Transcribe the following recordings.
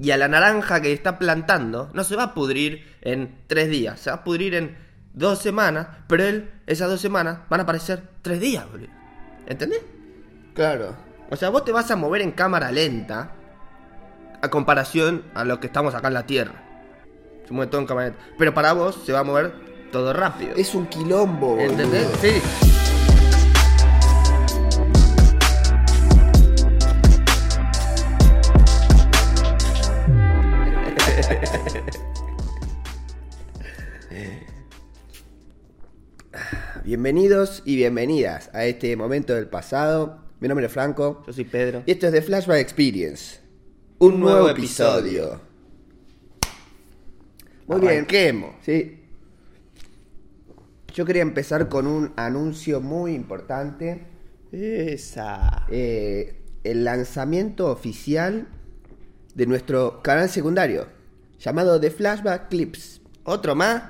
Y a la naranja que está plantando no se va a pudrir en tres días, se va a pudrir en dos semanas, pero él, esas dos semanas, van a aparecer tres días, boludo. ¿Entendés? Claro. O sea, vos te vas a mover en cámara lenta a comparación a lo que estamos acá en la Tierra. Se mueve todo en cámara lenta. Pero para vos se va a mover todo rápido. Es un quilombo, boludo. ¿Entendés? Sí. Bienvenidos y bienvenidas a este momento del pasado. Mi nombre es Franco. Yo soy Pedro. Y esto es The Flashback Experience. Un, Un nuevo, nuevo episodio. episodio. Muy bien. Arranquemos. Sí. Yo quería empezar con un anuncio muy importante. Esa. Eh, el lanzamiento oficial de nuestro canal secundario, llamado The Flashback Clips. ¿Otro más?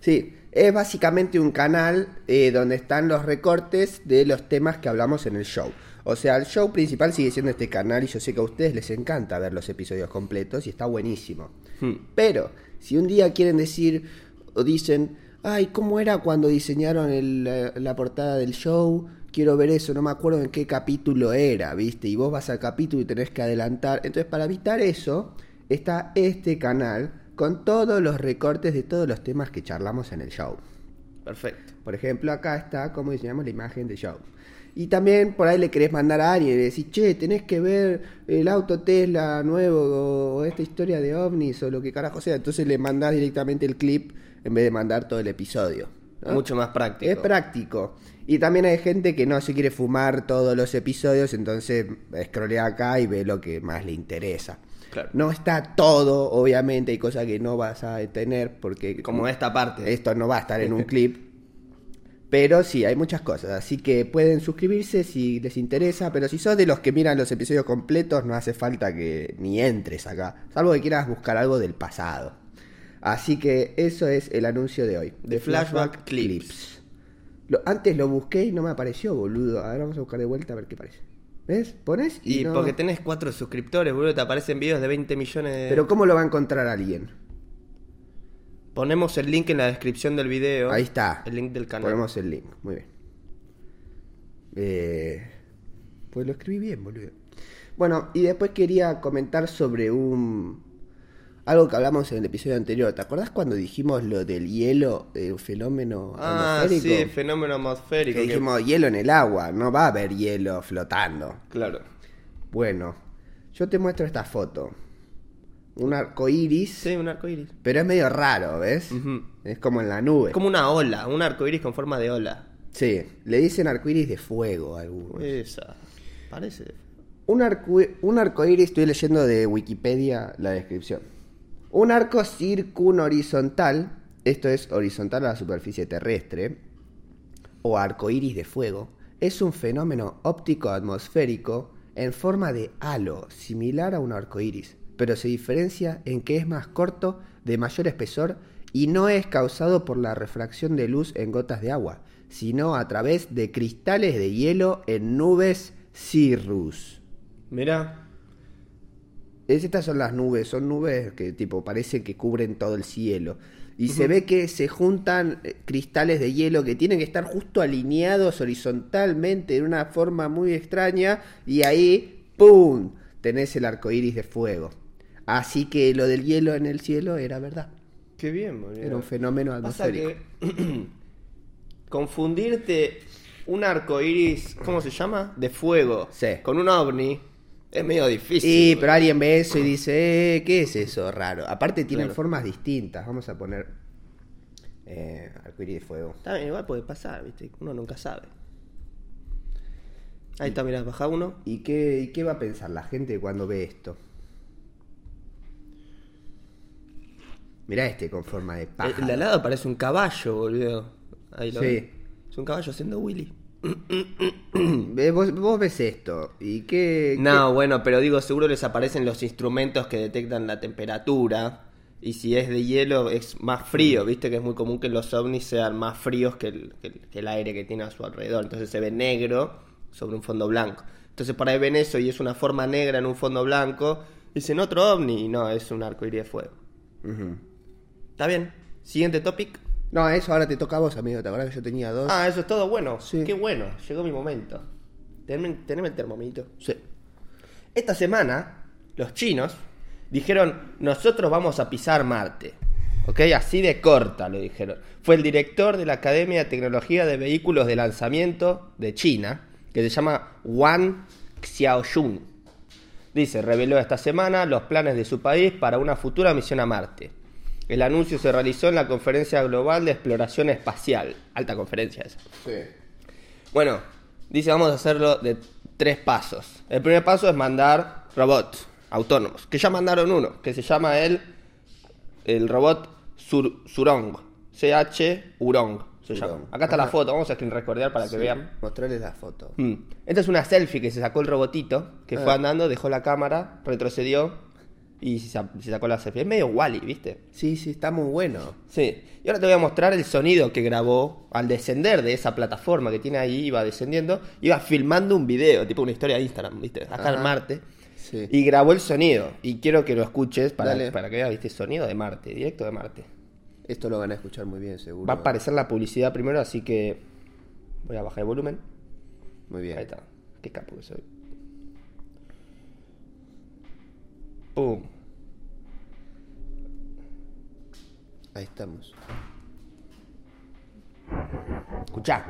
Sí, es básicamente un canal eh, donde están los recortes de los temas que hablamos en el show. O sea, el show principal sigue siendo este canal y yo sé que a ustedes les encanta ver los episodios completos y está buenísimo. Hmm. Pero, si un día quieren decir o dicen, ay, ¿cómo era cuando diseñaron el, eh, la portada del show? Quiero ver eso, no me acuerdo en qué capítulo era, ¿viste? Y vos vas al capítulo y tenés que adelantar. Entonces, para evitar eso, está este canal con todos los recortes de todos los temas que charlamos en el show. Perfecto. Por ejemplo, acá está cómo diseñamos la imagen del show. Y también por ahí le querés mandar a alguien y le decís, che, tenés que ver el auto Tesla nuevo o esta historia de ovnis o lo que carajo sea. Entonces le mandás directamente el clip en vez de mandar todo el episodio. ¿no? Mucho más práctico. Es práctico. Y también hay gente que no se quiere fumar todos los episodios, entonces scrollea acá y ve lo que más le interesa. Claro. No está todo, obviamente, hay cosas que no vas a tener porque Como esta parte. esto no va a estar en un clip. Pero sí, hay muchas cosas. Así que pueden suscribirse si les interesa. Pero si sos de los que miran los episodios completos, no hace falta que ni entres acá. Salvo que quieras buscar algo del pasado. Así que eso es el anuncio de hoy. De Flashback Clips. Lo- antes lo busqué y no me apareció, boludo. Ahora vamos a buscar de vuelta a ver qué parece. ¿Ves? Pones y, Y no- porque tenés cuatro suscriptores, boludo, te aparecen videos de 20 millones de... Pero ¿cómo lo va a encontrar alguien? Ponemos el link en la descripción del video. Ahí está. El link del canal. Ponemos el link. Muy bien. Eh, pues lo escribí bien, boludo. Bueno, y después quería comentar sobre un... Algo que hablamos en el episodio anterior. ¿Te acordás cuando dijimos lo del hielo, el fenómeno Ah, atmosférico? sí, fenómeno atmosférico. que que- dijimos hielo en el agua, no va a haber hielo flotando. Claro. Bueno, yo te muestro esta foto. Un arco iris, Sí, un arco iris. pero es medio raro, ¿ves? Es como en la nube. Es como una ola, un arco iris con forma de ola. Sí, le dicen arcoíris de fuego a algunos. Esa. Parece. Un, arco, un arcoíris, estoy leyendo de Wikipedia la descripción. Un arco circunhorizontal, esto es horizontal a la superficie terrestre, o arcoíris de fuego, es un fenómeno óptico atmosférico en forma de halo, similar a un arcoíris, pero se diferencia en que es más corto, de mayor espesor y no es causado por la refracción de luz en gotas de agua, sino a través de cristales de hielo en nubes cirrus. Mira. Es- Estas son las nubes, son nubes que tipo parece que cubren todo el cielo. Y se ve que se juntan eh, cristales de hielo que tienen que estar justo alineados horizontalmente de una forma muy extraña. Y ahí, ¡pum! tenés el arco iris de fuego. Así que lo del hielo en el cielo era verdad. Qué bien. Era un fenómeno atmosférico. que confundirte un arco iris, ¿cómo se llama? De fuego. Sí. Con un ovni. Es medio difícil. Sí, pero alguien ve eso y dice, eh, ¿qué es eso raro? Aparte tienen Claro. formas distintas. Vamos a poner eh, de fuego. Está bien, igual puede pasar, ¿viste? Uno nunca sabe. Ahí está, mirá, baja uno. ¿Y qué, y qué va a pensar la gente cuando ve esto? Mirá este con forma de El, pájaro. el de al lado parece un caballo, boludo. Ahí lo Sí. ves. Es un caballo haciendo Willy. Ve, vos, vos ves esto. ¿Y qué? No, bueno, pero digo, seguro les aparecen los instrumentos que detectan la temperatura. Y si es de hielo, es más frío. Viste que es muy común que los ovnis sean más fríos que el, que el- que el aire que tiene a su alrededor. Entonces se ve negro sobre un fondo blanco. Entonces por ahí ven eso y es una forma negra en un fondo blanco. Dicen otro ovni y no, es un arco iris de fuego. ¿Está bien? Siguiente topic. No, eso ahora te toca a vos, amigo. ¿Te acuerdas que yo tenía dos? Ah, eso es todo bueno. Sí. Qué bueno, llegó mi momento. Teneme, teneme el termomito. Sí. Esta semana, los chinos dijeron, nosotros vamos a pisar Marte. ¿Ok? Así de corta lo dijeron. Fue el director de la Academia de Tecnología de Vehículos de Lanzamiento de China, que se llama Wang Xiaoyun. Dice, reveló esta semana los planes de su país para una futura misión a Marte. El anuncio se realizó en la Conferencia Global de Exploración Espacial. Alta conferencia esa. Sí. Bueno, dice vamos a hacerlo de tres pasos. El primer paso es mandar robots autónomos, que ya mandaron uno, que se llama el, el robot Sur, Surong, CH Urong. Se llama. Acá está la foto, vamos a screen recordar para que vean. Mostrarles la foto. Mm. Esta es una selfie que se sacó el robotito, que fue Ah. andando, dejó la cámara, retrocedió y se, sa- se sacó la selfie. Es medio Wally, ¿viste? Sí, sí, está muy bueno. Sí, y ahora te voy a mostrar el sonido que grabó al descender de esa plataforma que tiene ahí, iba descendiendo, iba filmando un video, tipo una historia de Instagram, ¿viste? Acá en. Marte. Sí. Y grabó el sonido, y quiero que lo escuches para, Dale. para que veas, ¿viste? Sonido de Marte, directo de Marte. Esto lo van a escuchar muy bien, seguro. Va a aparecer la publicidad primero, así que voy a bajar el volumen. Muy bien. Ahí está, qué capo que soy. Pum. Ahí estamos. Escuchá.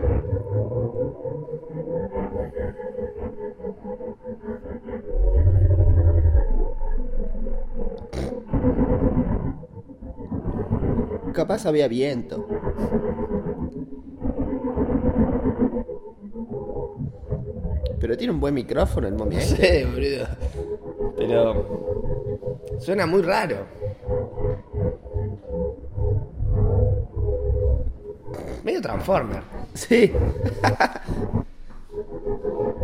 Capaz había viento. Pero tiene un buen micrófono el momia. Boludo. Pero suena muy raro. Medio Transformer. Sí.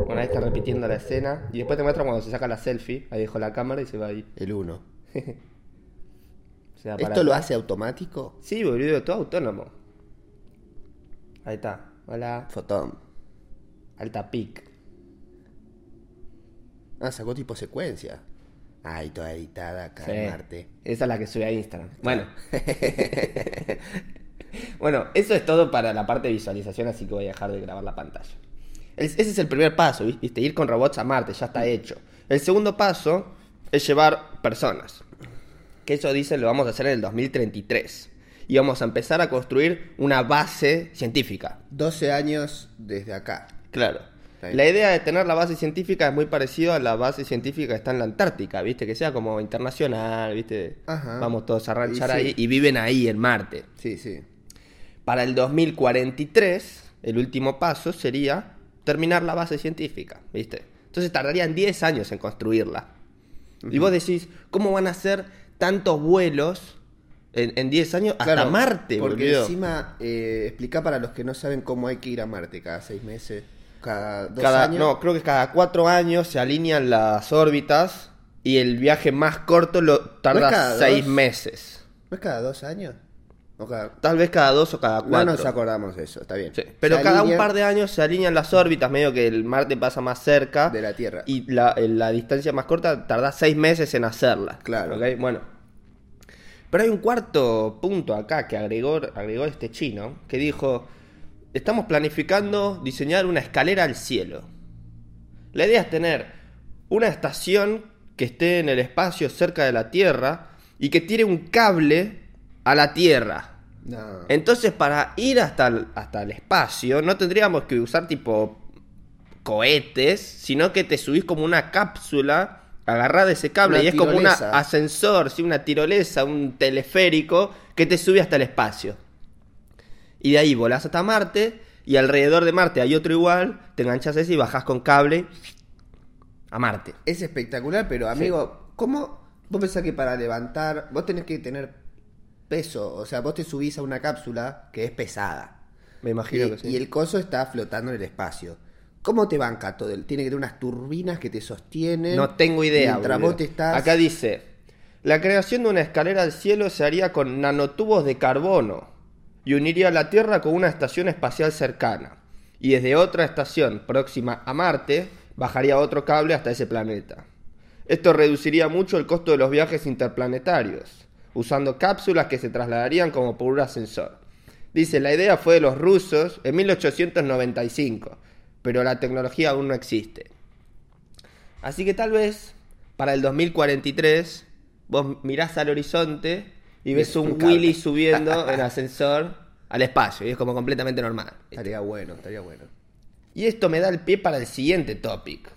Bueno, ahí está repitiendo la escena. Y después te muestra cuando se saca la selfie. Ahí dejó la cámara y se va ahí. El 1. Se va para ¿Esto lo hace automático? Sí, boludo, todo autónomo. Ahí está. Hola. Fotón. Alta pic. Ah, sacó tipo secuencia. Ay, toda editada acá Sí. en Marte. Esa es la que sube a Instagram. Bueno. bueno, eso es todo para la parte de visualización, así que voy a dejar de grabar la pantalla. Ese es el primer paso, ¿viste? Ir con robots a Marte, ya está hecho. El segundo paso es llevar personas. Que eso dicen lo vamos a hacer en el 2033. Y vamos a empezar a construir una base científica. 12 años desde acá. Claro. La idea de tener la base científica es muy parecido a la base científica que está en la Antártica, ¿viste? Que sea como internacional, ¿viste? Ajá. Vamos todos a ranchar Y sí. ahí y viven ahí en Marte. Sí, sí. Para el 2043, el último paso sería terminar la base científica, ¿viste? Entonces tardarían 10 años en construirla. Y vos decís, ¿cómo van a hacer tantos vuelos en, en 10 años hasta Claro, Marte, Porque boludo? encima, eh, explica para los que no saben cómo hay que ir a Marte cada seis meses, cada dos Cada, años. No, creo que cada cuatro años se alinean las órbitas y el viaje más corto lo ¿No tarda seis dos? meses. ¿No es cada dos años? ¿O cada... Tal vez cada dos o cada No cuatro. nos acordamos de eso, está bien. Sí, Pero Se cada un par de años se alinean las órbitas, medio que el Marte pasa más cerca. De la Tierra. Y la, distancia más corta tarda seis meses en hacerla. Claro. Bueno. Pero hay un cuarto punto acá que agregó, agregó este chino, que dijo, estamos planificando diseñar una escalera al cielo. La idea es tener una estación que esté en el espacio cerca de la Tierra y que tire un cable a la Tierra. No. Entonces, para ir hasta el, hasta el espacio, no tendríamos que usar tipo cohetes, sino que te subís como una cápsula agarrada de ese cable Una y es como un ascensor, ¿sí? una tirolesa, un teleférico que te sube hasta el espacio. Y de ahí volás hasta Marte y alrededor de Marte hay otro igual, te enganchas ese y bajás con cable a Marte. Es espectacular, pero amigo, ¿cómo vos pensás que para levantar, vos tenés que tener peso? O sea, vos te subís a una cápsula que es pesada. Me imagino y, que sí. y el coso está flotando en el espacio. ¿Cómo te banca todo? Tiene que tener unas turbinas que te sostienen. No tengo idea. Vos te estás. Acá dice, la creación de una escalera al cielo se haría con nanotubos de carbono y uniría la Tierra con una estación espacial cercana. Y desde otra estación próxima a Marte bajaría otro cable hasta ese planeta. Esto reduciría mucho el costo de los viajes interplanetarios, usando cápsulas que se trasladarían como por un ascensor. Dice, la idea fue de los rusos en 1895, pero la tecnología aún no existe. Así que tal vez para el 2043 vos mirás al horizonte y ves un. Willy subiendo en ascensor al espacio y es como completamente normal. Estaría bueno, estaría bueno. Y esto me da el pie para el siguiente topic,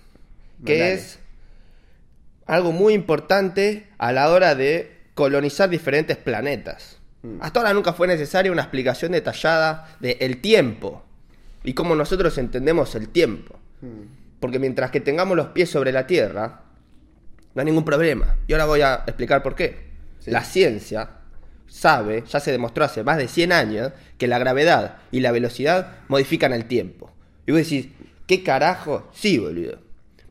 que es algo muy importante a la hora de colonizar diferentes planetas. Mm. Hasta ahora nunca fue necesaria una explicación detallada del el tiempo y cómo nosotros entendemos el tiempo. Porque mientras que tengamos los pies sobre la Tierra, no hay ningún problema. Y ahora voy a explicar por qué. Sí. La ciencia sabe, ya se demostró hace más de 100 años, que la gravedad y la velocidad modifican el tiempo. Y vos decís, ¿qué carajo? Sí, boludo.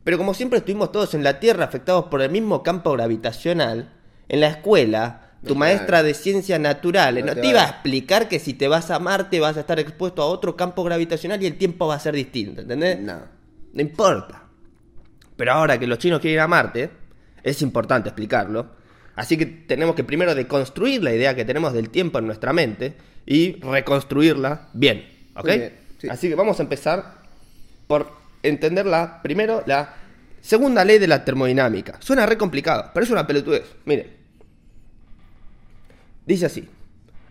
Pero como siempre estuvimos todos en la Tierra afectados por el mismo campo gravitacional, en la escuela, tu No, maestra claro. de ciencias naturales No no, te iba a explicar que si te vas a Marte vas a estar expuesto a otro campo gravitacional y el tiempo va a ser distinto, ¿entendés? No. No importa. Pero ahora que los chinos quieren ir a Marte, es importante explicarlo. Así que tenemos que primero deconstruir la idea que tenemos del tiempo en nuestra mente y reconstruirla bien. ¿Ok? Muy bien, sí. Así que vamos a empezar por entenderla primero la segunda ley de la termodinámica. Suena re complicado, pero es una pelotudez. Miren. Dice así.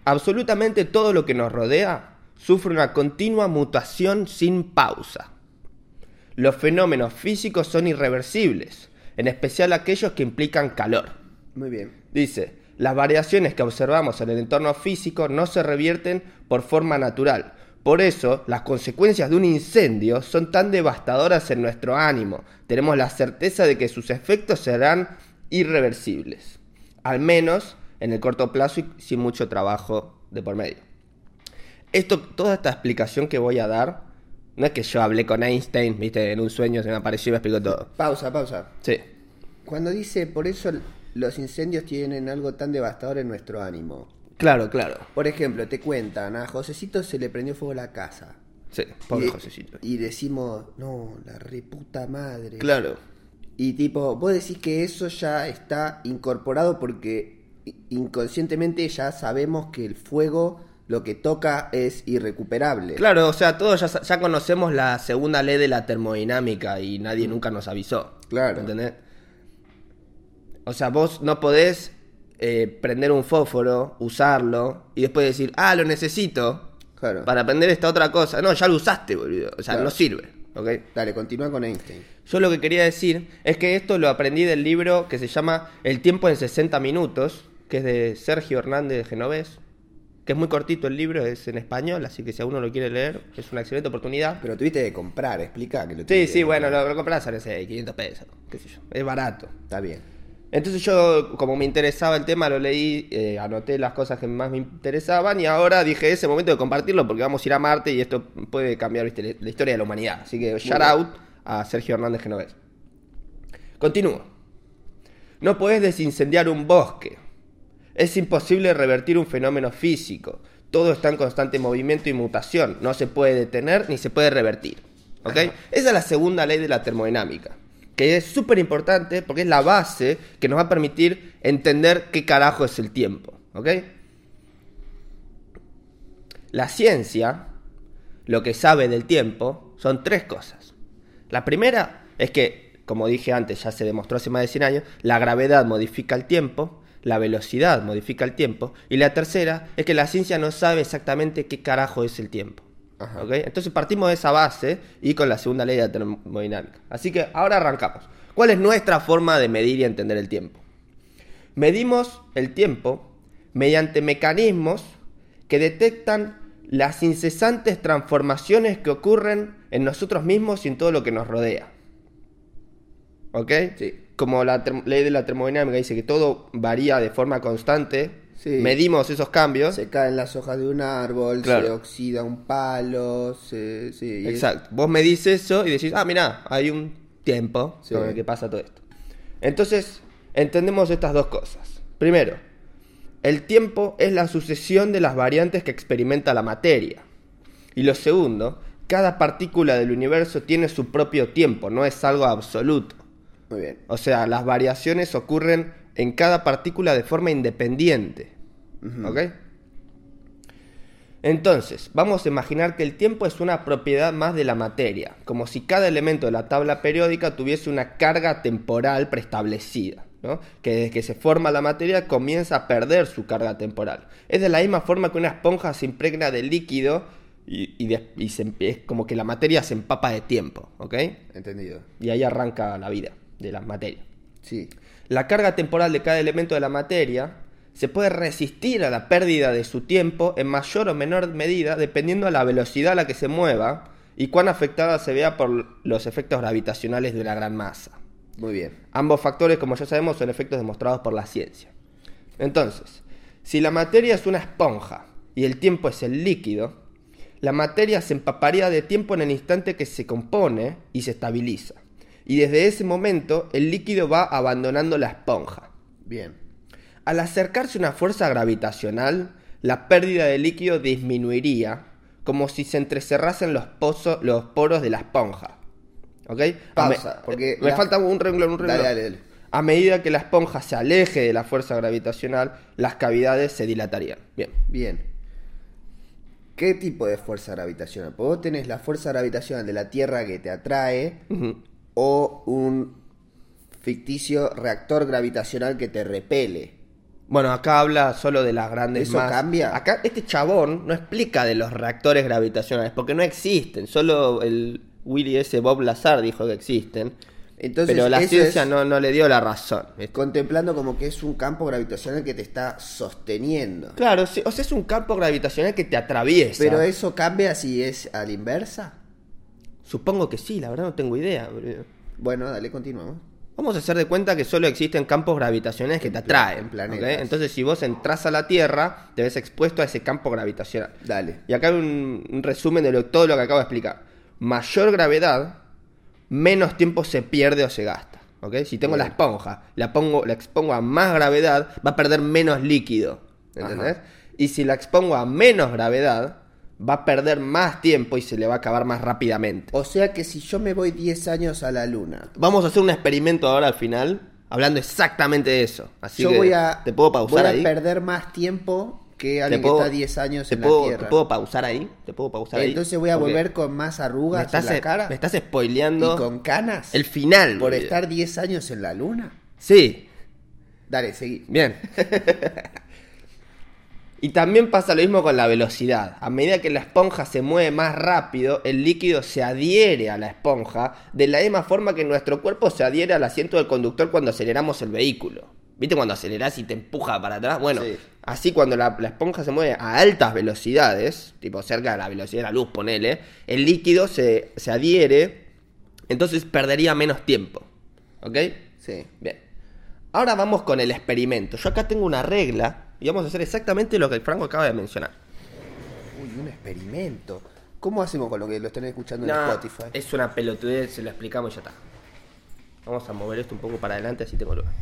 Absolutamente todo lo que nos rodea sufre una continua mutación sin pausa. Los fenómenos físicos son irreversibles, en especial aquellos que implican calor. Muy bien. Dice, las variaciones que observamos en el entorno físico no se revierten por forma natural. Por eso, las consecuencias de un incendio son tan devastadoras en nuestro ánimo. Tenemos la certeza de que sus efectos serán irreversibles. Al menos en el corto plazo y sin mucho trabajo de por medio. Esto, toda esta explicación que voy a dar, no es que yo hablé con Einstein, viste, en un sueño se me apareció y me explicó todo. Pausa, pausa. Sí. Cuando dice, por eso los incendios tienen algo tan devastador en nuestro ánimo. Claro, claro. Por ejemplo, te cuentan, a Josecito se le prendió fuego la casa. Sí, pobre y, Josecito. Y decimos, no, la reputa madre. Claro. Y tipo, vos decís que eso ya está incorporado porque inconscientemente ya sabemos que el fuego lo que toca es irrecuperable. Claro, o sea, todos ya, ya conocemos la segunda ley de la termodinámica y nadie nunca nos avisó. Claro. ¿Entendés? O sea, vos no podés eh, prender un fósforo, usarlo y después decir, ah, lo necesito Claro. para prender esta otra cosa. No, ya lo usaste, boludo. O sea, Claro. no sirve. ¿Ok? Dale, continúa con Einstein. Yo lo que quería decir es que esto lo aprendí del libro que se llama El tiempo en 60 minutos, que es de Sergio Hernández de Genovés, que es muy cortito el libro, es en español, así que si a uno lo quiere leer, es una excelente oportunidad. Pero tuviste que comprar, explica que lo Sí, tuviste sí, bueno, lo, lo compras a no sé, 500 pesos, qué sé yo, es barato. Está bien. Entonces yo, como me interesaba el tema, lo leí, eh, anoté las cosas que más me interesaban y ahora dije, es el momento de compartirlo porque vamos a ir a Marte y esto puede cambiar ¿viste? la- historia de la humanidad. Así que shout bien. out a Sergio Hernández Genovés. Continúo. No puedes desincendiar un bosque. Es imposible revertir un fenómeno físico. Todo está en constante movimiento y mutación. No se puede detener ni se puede revertir. ¿Ok? Esa es la segunda ley de la termodinámica. Que es súper importante porque es la base que nos va a permitir entender qué carajo es el tiempo. ¿Ok? La ciencia, lo que sabe del tiempo, son tres cosas. La primera es que, como dije antes, ya se demostró hace más de 100 años, la gravedad modifica el tiempo, la velocidad modifica el tiempo, y la tercera es que la ciencia no sabe exactamente qué carajo es el tiempo. Ajá. ¿Ok? Entonces partimos de esa base y con la segunda ley de la termodinámica. Así que ahora arrancamos. ¿Cuál es nuestra forma de medir y entender el tiempo? Medimos el tiempo mediante mecanismos que detectan las incesantes transformaciones que ocurren en nosotros mismos y en todo lo que nos rodea. ¿Ok? Sí. Como la ley de la termodinámica dice que todo varía de forma constante, Sí. medimos esos cambios. Se caen las hojas de un árbol, Claro. se oxida un palo, se... sí, y es- Exacto. Vos medís eso y decís, ah, mirá, hay un tiempo Sí. con el que pasa todo esto. Entonces, entendemos estas dos cosas. Primero, el tiempo es la sucesión de las variantes que experimenta la materia. Y lo segundo, cada partícula del universo tiene su propio tiempo, no es algo absoluto. Muy bien. O sea, las variaciones ocurren en cada partícula de forma independiente. ¿Ok? Entonces, vamos a imaginar que el tiempo es una propiedad más de la materia, como si cada elemento de la tabla periódica tuviese una carga temporal preestablecida, ¿no? que desde que se forma la materia comienza a perder su carga temporal. Es de la misma forma que una esponja se impregna de líquido y, y de- y se- es como que la materia se empapa de tiempo, ¿ok? Entendido. Y ahí arranca la vida de la materia. Sí. La carga temporal de cada elemento de la materia se puede resistir a la pérdida de su tiempo en mayor o menor medida dependiendo de la velocidad a la que se mueva y cuán afectada se vea por los efectos gravitacionales de una gran masa. Muy bien. Ambos factores, como ya sabemos, son efectos demostrados por la ciencia. Entonces, si la materia es una esponja y el tiempo es el líquido, la materia se empaparía de tiempo en el instante que se compone y se estabiliza. Y desde ese momento el líquido va abandonando la esponja. Bien. Al acercarse una fuerza gravitacional, la pérdida de líquido disminuiría, como si se entrecerrasen los, pozos, los poros de la esponja. ¿Ok? Pausa, Me- porque me la- falta un renglón, un renglón. Dale, dale, dale. A medida que la esponja se aleje de la fuerza gravitacional, las cavidades se dilatarían. Bien. Bien. ¿Qué tipo de fuerza gravitacional? Porque vos tenés la fuerza gravitacional de la Tierra que te atrae. O un ficticio reactor gravitacional que te repele. Bueno, acá habla solo de las grandes ¿Eso cambia? Acá este chabón no explica de los reactores gravitacionales, porque no existen. Solo el Willy S. Bob Lazar dijo que existen. Entonces, pero la ciencia es no, no le dio la razón. contemplando como que es un campo gravitacional que te está sosteniendo. Claro, o sea, es un campo gravitacional que te atraviesa. Pero eso cambia si es a la inversa. Supongo que sí, la verdad no tengo idea. Bueno, dale, continuamos. Vamos a hacer de cuenta que solo existen campos gravitacionales que te atraen. en. Entonces, si vos entras a la Tierra, te ves expuesto a ese campo gravitacional. Dale. Y acá hay un, un resumen de lo- todo lo que acabo de explicar. Mayor gravedad, menos tiempo se pierde o se gasta. ¿ok? Si tengo la esponja, la, pongo, la expongo a más gravedad, va a perder menos líquido. ¿Entendés? Ajá. Y si la expongo a menos gravedad, va a perder más tiempo y se le va a acabar más rápidamente. O sea que si yo me voy 10 años a la luna, Vamos a hacer un experimento ahora al final, hablando exactamente de eso. Así yo que voy a, te puedo pausar voy a ahí. perder más tiempo que alguien puedo- que está 10 años te en puedo, la Tierra. ¿Te puedo pausar ahí? ¿Te puedo pausar ahí? Entonces voy a volver con más arrugas estás, en la cara me estás spoileando y con canas el final. por boludo. estar 10 años en la luna. Sí, Dale, seguí. bien. y también pasa lo mismo con la velocidad. A medida que la esponja se mueve más rápido, el líquido se adhiere a la esponja de la misma forma que nuestro cuerpo se adhiere al asiento del conductor cuando aceleramos el vehículo. ¿Viste cuando aceleras y te empuja para atrás? Bueno, Sí. así cuando la, la esponja se mueve a altas velocidades, tipo cerca de la velocidad de la luz, ponele, el líquido se, se adhiere, entonces perdería menos tiempo. ¿Ok? Sí. Bien. Ahora vamos con el experimento. Yo acá tengo una regla y vamos a hacer exactamente lo que el Franco acaba de mencionar. Uy, un experimento. ¿Cómo hacemos con lo que lo están escuchando en Spotify? es una pelotudez, se lo explicamos y ya está. Vamos a mover esto un poco para adelante así tengo lugar.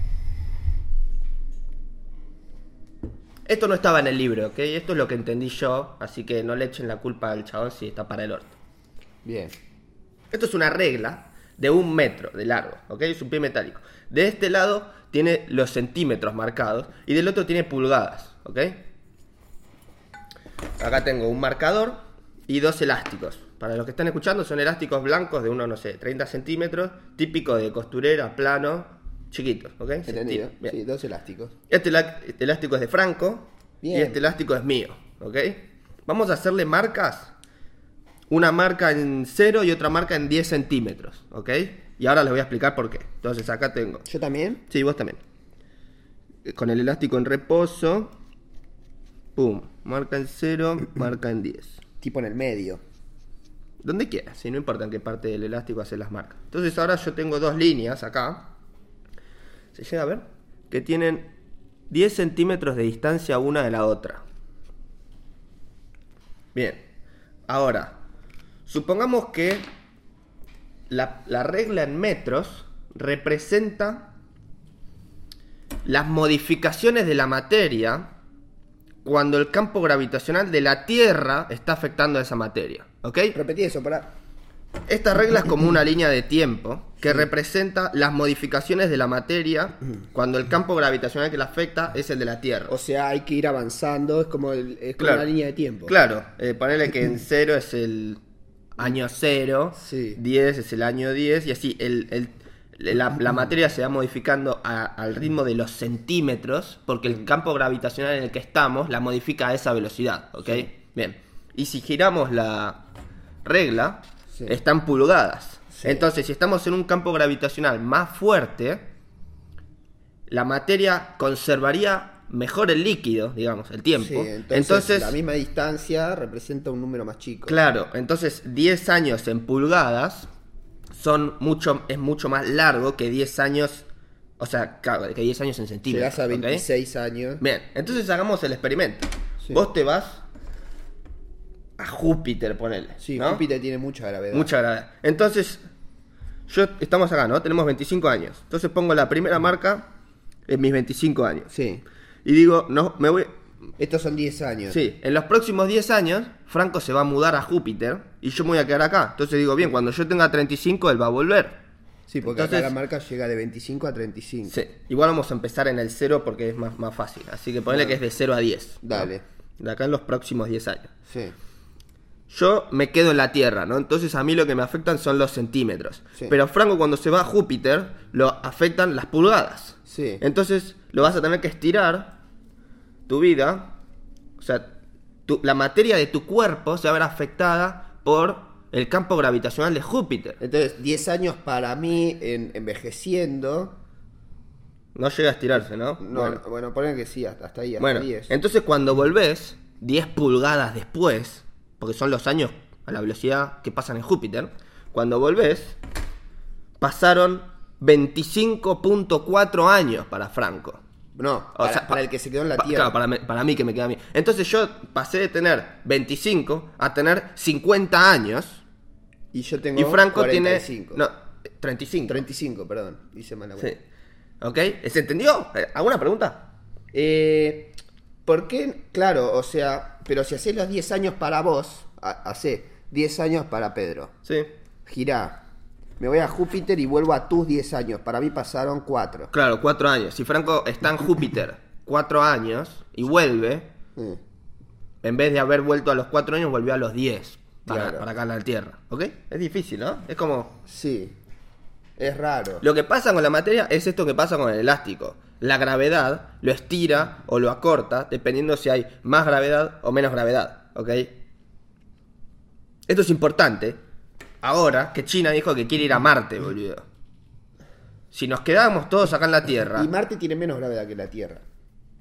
Esto no estaba en el libro, ¿ok? Esto es lo que entendí yo, así que no le echen la culpa al chabón si está para el orto. Bien. Esto es una regla de un metro de largo, ¿ok? Es un pie metálico. De este lado tiene los centímetros marcados y del otro tiene pulgadas, ¿ok? Acá tengo un marcador y dos elásticos. Para los que están escuchando son elásticos blancos de uno, no sé, 30 centímetros, típico de costurera, plano, chiquitos, ¿ok? Entendido. Bien. Sí, dos elásticos. Este, este elástico es de Franco Bien. y este elástico es mío, ¿ok? Vamos a hacerle marcas. Una marca en 0 y otra marca en 10 centímetros, ¿ok? Y ahora les voy a explicar por qué. Entonces acá tengo. ¿Yo también? Sí, vos también. Con el elástico en reposo. Pum. Marca en 0, marca en 10. Tipo en el medio. Donde quieras, si no importa en qué parte del elástico hacer las marcas. Entonces ahora yo tengo dos líneas acá. ¿Se llega a ver? Que tienen 10 centímetros de distancia una de la otra. Bien. Ahora, supongamos que la, la regla en metros representa las modificaciones de la materia cuando el campo gravitacional de la Tierra está afectando a esa materia. ¿Ok? Repetí eso, para. Esta regla es como una línea de tiempo que representa las modificaciones de la materia cuando el campo gravitacional que la afecta es el de la Tierra. O sea, hay que ir avanzando, es como, el- es como Claro. una línea de tiempo. Claro, eh, ponerle que en cero es el año cero, Sí. 10 es el año 10 y así el, el- la, la materia se va modificando a- al ritmo de los centímetros porque el campo gravitacional en el que estamos la modifica a esa velocidad, ¿ok? Bien, y si giramos la regla, Sí. están pulgadas. Sí. Entonces, si estamos en un campo gravitacional más fuerte, la materia conservaría mejor el líquido, digamos, el tiempo. Sí, entonces, entonces la misma distancia representa un número más chico. Claro, entonces 10 años en pulgadas son mucho, es mucho más largo que 10 años, o sea, que 10 años en centímetros. Llegas a ¿ok? 26 años. Bien, entonces hagamos el experimento. Sí. Vos te vas a Júpiter, ponele. Sí, ¿no? Júpiter tiene mucha gravedad. Mucha gravedad. Entonces, yo estamos acá, ¿no? Tenemos 25 años. Entonces pongo la primera marca en mis 25 años. Sí. Y digo, no, me voy, Estos son 10 años. Sí, en los próximos 10 años, Franco se va a mudar a Júpiter y yo me voy a quedar acá. Entonces digo, bien, cuando yo tenga 35, él va a volver. Sí, porque Entonces- acá la marca llega de 25 a 35. Sí, igual vamos a empezar en el 0 porque es más, más fácil. Así que ponele que es de 0 a 10. ¿no? Dale. De acá en los próximos 10 años. Sí. Yo me quedo en la Tierra, ¿no? Entonces a mí lo que me afectan son los centímetros. Sí. Pero Franco cuando se va a Júpiter, lo afectan las pulgadas. Sí. Entonces lo vas a tener que estirar tu vida. O sea, tu- la materia de tu cuerpo se va a ver afectada por el campo gravitacional de Júpiter. Entonces, 10 años para mí en envejeciendo. No llega a estirarse, ¿no? No, Bueno. bueno, ponen que sí, hasta, hasta ahí, hasta Bueno, 10. entonces cuando volvés 10 pulgadas después, porque son los años a la velocidad que pasan en Júpiter, cuando volvés, pasaron 25.4 años para Franco. No, O para, sea, para pa- el que se quedó en la pa- Tierra. Claro, para, para mí que me queda a mí. Entonces yo pasé de tener 25 a tener 50 años Y yo tengo y Franco 45. tiene... No, 35. 35, perdón. Hice mala Sí. ¿Ok? ¿Se entendió? Eh, ¿Alguna pregunta? Eh, ¿Por qué? Claro, o sea, pero si haces los 10 años para vos, ha- hace 10 años para Pedro. Sí. Girá. Me voy a Júpiter y vuelvo a tus 10 años. Para mí pasaron 4. Claro, cuatro años. Si Franco está en Júpiter cuatro años y vuelve, en vez de haber vuelto a los cuatro años, volvió a los 10 para, Claro. para acá en la Tierra. ¿Ok? Es difícil, ¿no? Es como... Sí. Es raro. Lo que pasa con la materia es esto que pasa con el elástico. La gravedad lo estira o lo acorta dependiendo si hay más gravedad o menos gravedad. ¿Ok? Esto es importante. Ahora que China dijo que quiere ir a Marte, boludo. Si nos quedamos todos acá en la Tierra... Y Marte tiene menos gravedad que la Tierra.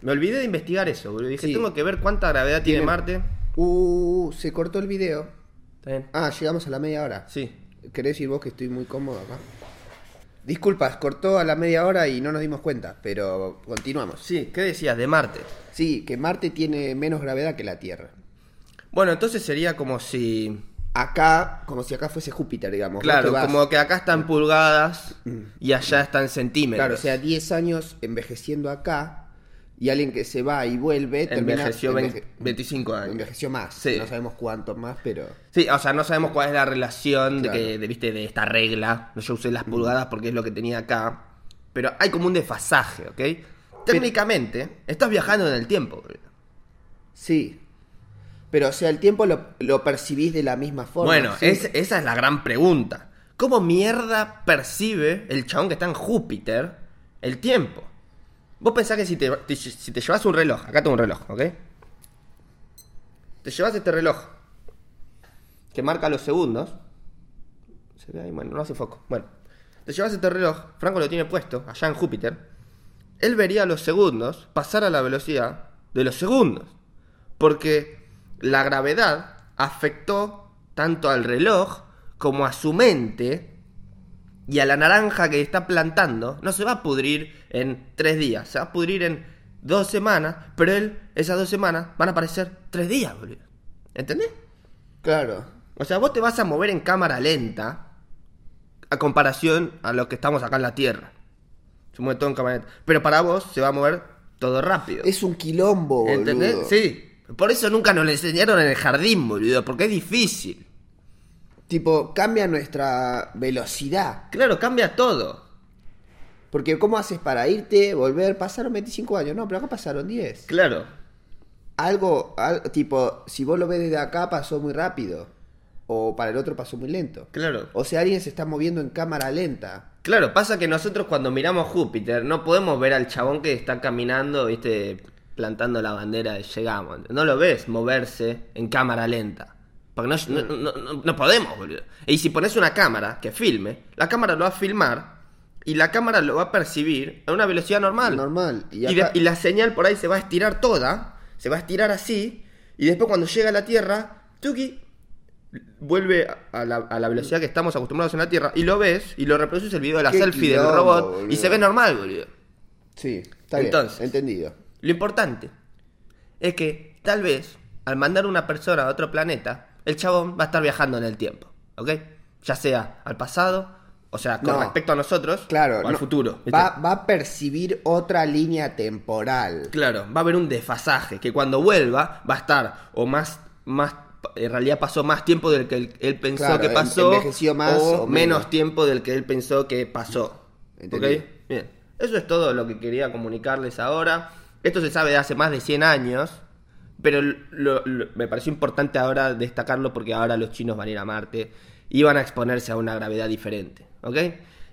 Me olvidé de investigar eso, boludo. Dije, Sí. tengo que ver cuánta gravedad tiene, Tiene- Marte. Uh, se cortó el video. ¿Está bien? Ah, llegamos a la media hora. Sí. ¿Querés decir vos que estoy muy cómodo acá? Disculpas, cortó a la media hora y no nos dimos cuenta, pero continuamos. Sí, ¿qué decías de Marte? Sí, que Marte tiene menos gravedad que la Tierra. Bueno, entonces sería como si... Acá, como si acá fuese Júpiter, digamos. Claro, como que acá están pulgadas y allá están centímetros. Claro, o sea, 10 años envejeciendo acá y alguien que se va y vuelve termina- Envejeció enveje- 20 25 años. Envejeció más. Sí. No sabemos cuánto más, pero. Sí, o sea, no sabemos cuál es la relación Claro. de que, de, viste, de esta regla. Yo usé las pulgadas porque es lo que tenía acá. Pero hay como un desfasaje, ¿ok? Técnicamente, estás viajando en el tiempo. Sí. Pero, o sea, el tiempo lo, lo percibís de la misma forma. Bueno, ¿sí? es- esa es la gran pregunta. ¿Cómo mierda percibe el chabón que está en Júpiter el tiempo? Vos pensás que si te, te- si te llevas un reloj, acá tengo un reloj, ¿ok? Te llevas este reloj que marca los segundos. Se ve ahí, bueno, no hace foco. Bueno, te llevas este reloj, Franco lo tiene puesto allá en Júpiter. Él vería los segundos pasar a la velocidad de los segundos. Porque la gravedad afectó tanto al reloj como a su mente y a la naranja que está plantando. No se va a pudrir en tres días, se va a pudrir en dos semanas, pero él, esas dos semanas, van a parecer tres días, boludo. ¿Entendés? Claro. O sea, vos te vas a mover en cámara lenta a comparación a lo que estamos acá en la Tierra. Se mueve todo en cámara lenta. Pero para vos se va a mover todo rápido. Es un quilombo, boludo. ¿Entendés? Sí. Por eso nunca nos lo enseñaron en el jardín, boludo, porque es difícil. Tipo, cambia nuestra velocidad. Claro, cambia todo. Porque ¿cómo haces para irte, volver? Pasaron 25 años. No, pero acá pasaron 10. Claro. Algo, al- tipo, si vos lo ves desde acá, pasó muy rápido. O para el otro pasó muy lento. Claro. O sea, alguien se está moviendo en cámara lenta. Claro, pasa que nosotros cuando miramos Júpiter no podemos ver al chabón que está caminando, viste, plantando la bandera de llegamos. No lo ves moverse en cámara lenta. Porque no, no, no- no- podemos, boludo. Y si pones una cámara que filme, la cámara lo va a filmar y la cámara lo va a percibir a una velocidad normal. Normal. Y Y, de- y la señal por ahí se va a estirar toda, se va a estirar así, y después cuando llega a la Tierra, Tuki vuelve a la, a la velocidad que estamos acostumbrados en la Tierra, y lo ves, y lo reproduces el video de la selfie del robot, boludo. y se ve normal, boludo. Sí, está Entonces. bien. Entendido. Lo importante es que tal vez al mandar una persona a otro planeta, el chabón va a estar viajando en el tiempo, ¿ok? Ya sea al pasado, o sea, con No. respecto a nosotros, Claro. o al no, futuro. Va, va a percibir otra línea temporal. Claro, va a haber un desfasaje, que cuando vuelva va a estar o más, más en realidad pasó más tiempo del que él, él pensó Claro, que pasó, envejeció más o, o menos menos. tiempo del que él pensó que pasó. ¿Ok? Bien, eso es todo lo que quería comunicarles ahora. Esto se sabe de hace más de 100 años, pero me pareció importante ahora destacarlo porque ahora los chinos van a ir a Marte y van a exponerse a una gravedad diferente, ¿ok?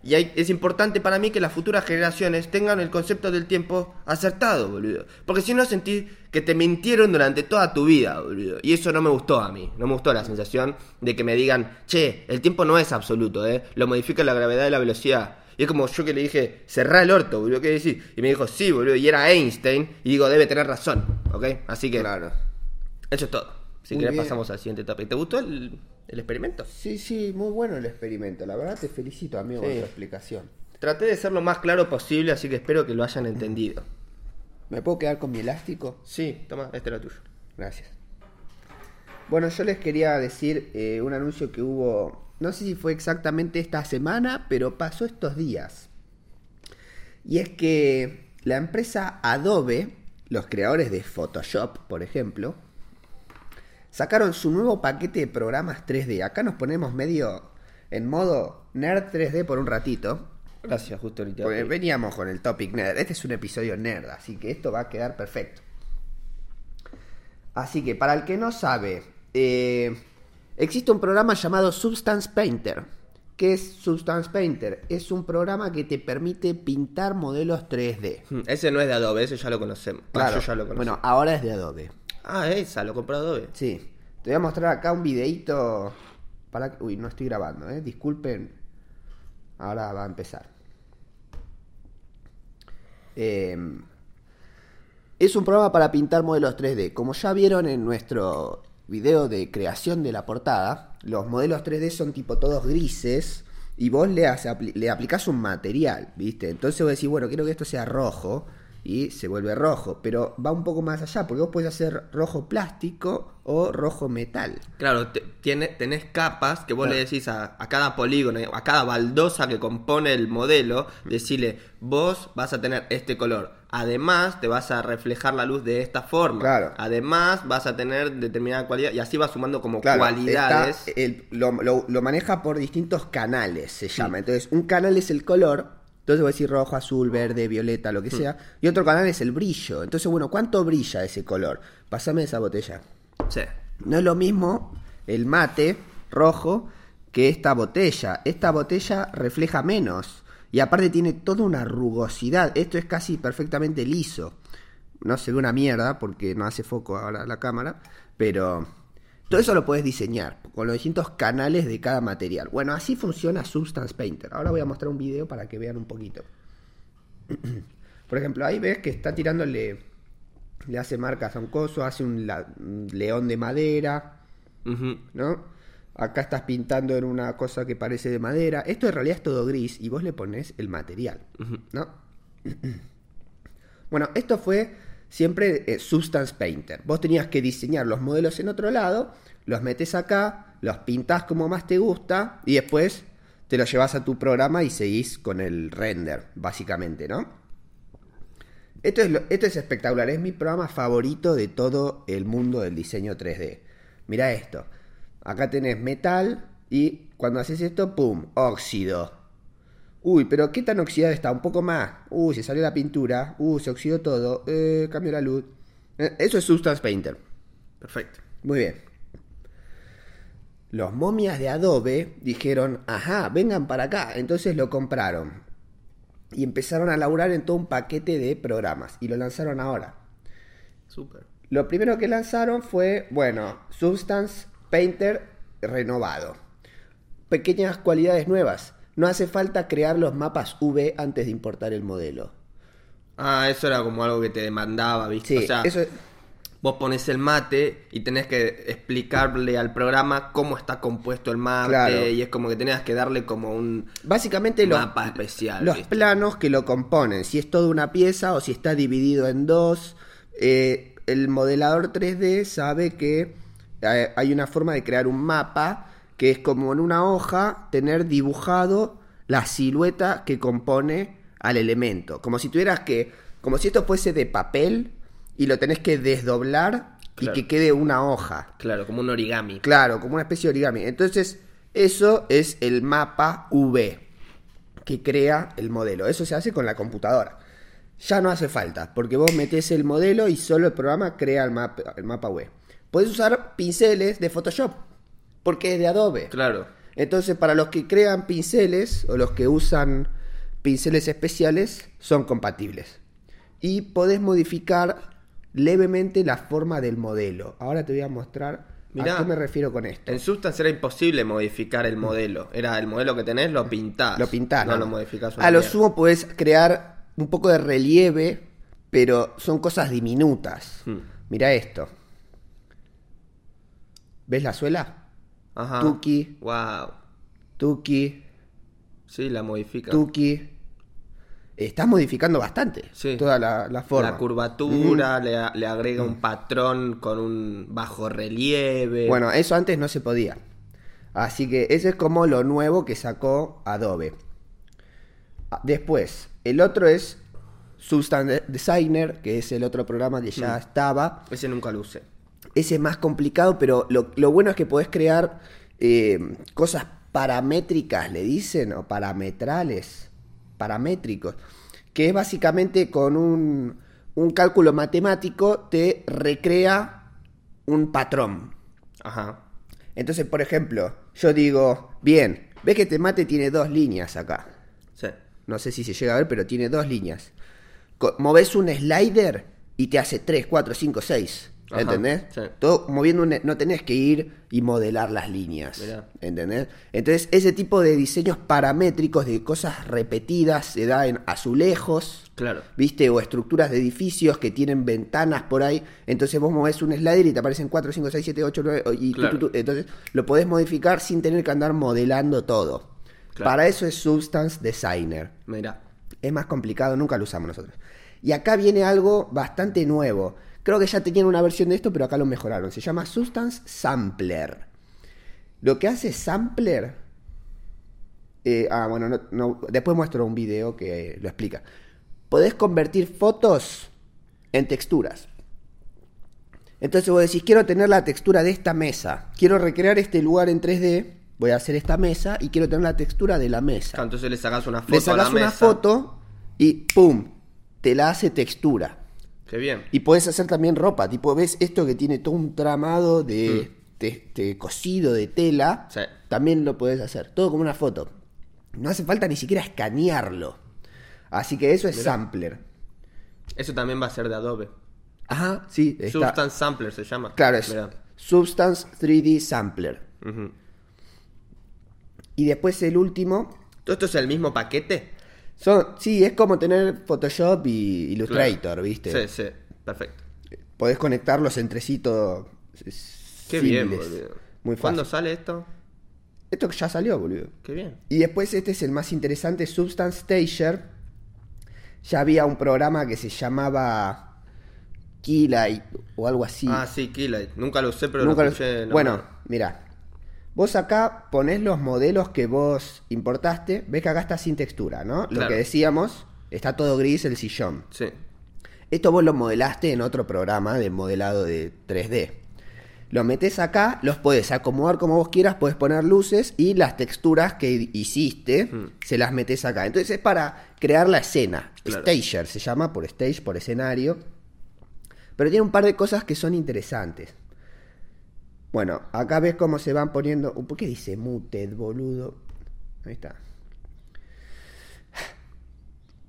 Y es importante para mí que las futuras generaciones tengan el concepto del tiempo acertado, boludo. Porque si no sentís que te mintieron durante toda tu vida, boludo. Y eso no me gustó a mí. No me gustó la sensación de que me digan, che, el tiempo no es absoluto, ¿eh? Lo modifica la gravedad y la velocidad. Y es como yo que le dije, cerrá el orto, boludo, ¿qué decís? Y me dijo, sí, boludo, y era Einstein. Y digo, debe tener razón, ¿ok? Así que, Claro. eso es todo. Si querés pasamos al siguiente topic. ¿Te gustó el, el experimento? Sí, sí, muy bueno el experimento. La verdad te felicito, amigo, por tu explicación. Traté de ser lo más claro posible, así que espero que lo hayan entendido. ¿Me puedo quedar con mi elástico? Sí, toma, este era tuyo. Gracias. Bueno, yo les quería decir eh, un anuncio que hubo, no sé si fue exactamente esta semana, pero pasó estos días. Y es que la empresa Adobe, los creadores de Photoshop, por ejemplo, sacaron su nuevo paquete de programas 3D. Acá nos ponemos medio en modo nerd 3D por un ratito. Gracias, justo ahorita. Porque veníamos con el topic nerd. Este es un episodio nerd, así que esto va a quedar perfecto. Así que para el que no sabe, eh, existe un programa llamado Substance Painter. ¿Qué es Substance Painter? Es un programa que te permite pintar modelos 3D. Hmm, Ese no es de Adobe, ese ya lo conocemos. Ah, Claro. yo ya lo. Bueno, ahora es de Adobe. Ah, esa, lo compró Adobe. Sí. Te voy a mostrar acá un videito. Para... Uy, no estoy grabando, ¿eh? Disculpen. Ahora va a empezar. Eh, es un programa para pintar modelos 3D. Como ya vieron en nuestro video de creación de la portada, los modelos 3D son tipo todos grises y vos le, hace- apli- le aplicás un material, ¿viste? Entonces vos decís, bueno, quiero que esto sea rojo y se vuelve rojo, pero va un poco más allá, porque vos podés hacer rojo plástico o rojo metal. Claro, te- tiene, tenés capas que vos Claro. le decís a, a cada polígono, a cada baldosa que compone el modelo, decirle, vos vas a tener este color. Además, te vas a reflejar la luz de esta forma. Claro. Además, vas a tener determinada cualidad y así va sumando como Claro, cualidades. está el- lo, lo- lo maneja por distintos canales, se llama. Entonces, un canal es el color, entonces voy a decir rojo, azul, verde, violeta, lo que sea. Y otro canal es el brillo. Entonces, bueno, ¿cuánto brilla ese color? Pásame esa botella. Sí. No es lo mismo el mate rojo que esta botella. Esta botella refleja menos. Y aparte tiene toda una rugosidad. Esto es casi perfectamente liso. No se ve una mierda porque no hace foco ahora la cámara. Pero todo eso lo puedes diseñar con los distintos canales de cada material. Bueno, así funciona Substance Painter. Ahora voy a mostrar un video para que vean un poquito. Por ejemplo, ahí ves que está tirándole, le hace marcas a un coso, hace un, la- un león de madera. ¿no? Acá estás pintando en una cosa que parece de madera. Esto en realidad es todo gris y vos le pones el material, ¿no? Bueno, esto fue siempre eh, Substance Painter. Vos tenías que diseñar los modelos en otro lado, los metes acá, los pintás como más te gusta y después te los llevas a tu programa y seguís con el render, básicamente, ¿no? Esto es, esto es espectacular, es mi programa favorito de todo el mundo del diseño 3D. Mira esto, acá tenés metal Y cuando haces esto, ¡pum! Óxido. Uy, pero ¿qué tan oxidado está? Un poco más. Uy, se salió la pintura. Uy, se oxidó todo. Eh, cambio la luz. Eh, eso es Substance Painter. Perfecto. Muy bien. Los momias de Adobe dijeron, ajá, vengan para acá. Entonces lo compraron. Y empezaron a laburar en todo un paquete de programas. Y lo lanzaron ahora. Súper. Lo primero que lanzaron fue, bueno, Substance Painter renovado. Pequeñas cualidades nuevas. No hace falta crear los mapas V antes de importar el modelo. Ah, eso era como algo que te demandaba, ¿viste? Sí, o sea, eso vos pones el mate y tenés que explicarle al programa cómo está compuesto el mate Claro. y es como que tenías que darle como un Básicamente los, mapa especial. los ¿viste? planos que lo componen, si es toda una pieza o si está dividido en dos. eh, el modelador 3D sabe que eh, hay una forma de crear un mapa que es como en una hoja tener dibujado la silueta que compone al elemento. Como si tuvieras que, como si esto fuese de papel y lo tenés que desdoblar y que quede una hoja. Claro, como un origami. Claro, como una especie de origami. Entonces, eso es el mapa V que crea el modelo. Eso se hace con la computadora. Ya no hace falta, porque vos metés el modelo y solo el programa crea el mapa, el mapa V. Podés usar pinceles de Photoshop, porque es de Adobe. Claro. Entonces, para los que crean pinceles o los que usan pinceles especiales, son compatibles. Y podés modificar levemente la forma del modelo. Ahora te voy a mostrar Mirá. a qué me refiero con esto. En Substance era imposible modificar el modelo. Era el modelo que tenés, lo pintás. Lo pintás. No lo modificás. A lo sumo podés crear un poco de relieve, pero son cosas diminutas. Hmm. Mira esto. ¿Ves la suela? Ajá. Tuki. Wow. Tuki, Sí, la modifica. tuki. Estás modificando bastante Sí. toda la, la forma. La curvatura, le, a- le agrega un patrón con un bajo relieve. Bueno, eso antes no se podía. Así que ese es como lo nuevo que sacó Adobe. Ah, Después, el otro es Substance Designer, que es el otro programa que ya estaba. Ese nunca lo usé. Ese es más complicado, pero lo, lo bueno es que podés crear eh, cosas paramétricas, le dicen, o parametrales, paramétricos, que es básicamente con un, un cálculo matemático te recrea un patrón. Ajá. Entonces, por ejemplo, yo digo, bien, ves que este mate tiene dos líneas acá. Sí. No sé si se llega a ver, pero tiene dos líneas. Moves un slider y te hace 3, 4, 5, 6. Ajá, ¿Entendés? sí. Todo moviendo un, no tenés que ir y modelar las líneas. Mirá. ¿Entendés? Entonces, ese tipo de diseños paramétricos de cosas repetidas se da en azulejos. Claro. ¿Viste? O estructuras de edificios que tienen ventanas por ahí. Entonces vos movés un slider y te aparecen 4, 5, 6, 7, 8, 9. Y. Entonces lo podés modificar sin tener que andar modelando todo. Claro. Para eso es Substance Designer. Mira. Es más complicado, nunca lo usamos nosotros. Y acá viene algo bastante nuevo. Creo que ya tenían una versión de esto, pero acá lo mejoraron. Se llama Substance Sampler. Lo que hace Sampler. eh, ah, bueno, no- no, después muestro un video que lo explica. Podés convertir fotos en texturas. Entonces vos decís, quiero tener la textura de esta mesa. Quiero recrear este lugar en 3D. Voy a hacer esta mesa y quiero tener la textura de la mesa. Entonces le sacas una foto Le a sacas la una mesa. foto y ¡pum! Te la hace textura. Qué bien. Y puedes hacer también ropa. Tipo, ves esto que tiene todo un tramado de, de- de cosido de tela. Mm. Sí. También lo puedes hacer. Todo como una foto. No hace falta ni siquiera escanearlo. Así que eso es Mirá. sampler. Eso también va a ser de Adobe. Ajá, sí. está- Substance Sampler se llama. Claro, es Mirá. Substance 3D Sampler. Y después el último. ¿Todo esto es el mismo paquete? Son, sí, es como tener Photoshop y Illustrator, Claro. ¿viste? Sí, sí. Perfecto. Podés conectarlos entre sí todo. Qué bien, boludo. Muy ¿Cuándo fácil. sale esto? Esto ya salió, boludo. Qué bien. Y después este es el más interesante, Substance Stager. Ya había un programa que se llamaba Keylight o algo así. Ah, sí, Keylight. Nunca lo usé, pero Nunca lo lo- escuché. Bueno, mira. Vos acá ponés los modelos que vos importaste. Ves que acá está sin textura, ¿no? Lo que decíamos, está todo gris el sillón. Sí. Esto vos lo modelaste en otro programa de modelado de 3D. Lo metes acá, los puedes acomodar como vos quieras, puedes poner luces y las texturas que hiciste Mm. se las metes acá. Entonces es para crear la escena. Claro. Stager se llama por stage, por escenario. Pero tiene un par de cosas que son interesantes. Bueno, acá ves cómo se van poniendo. ¿Por qué dice muted, boludo? Ahí está.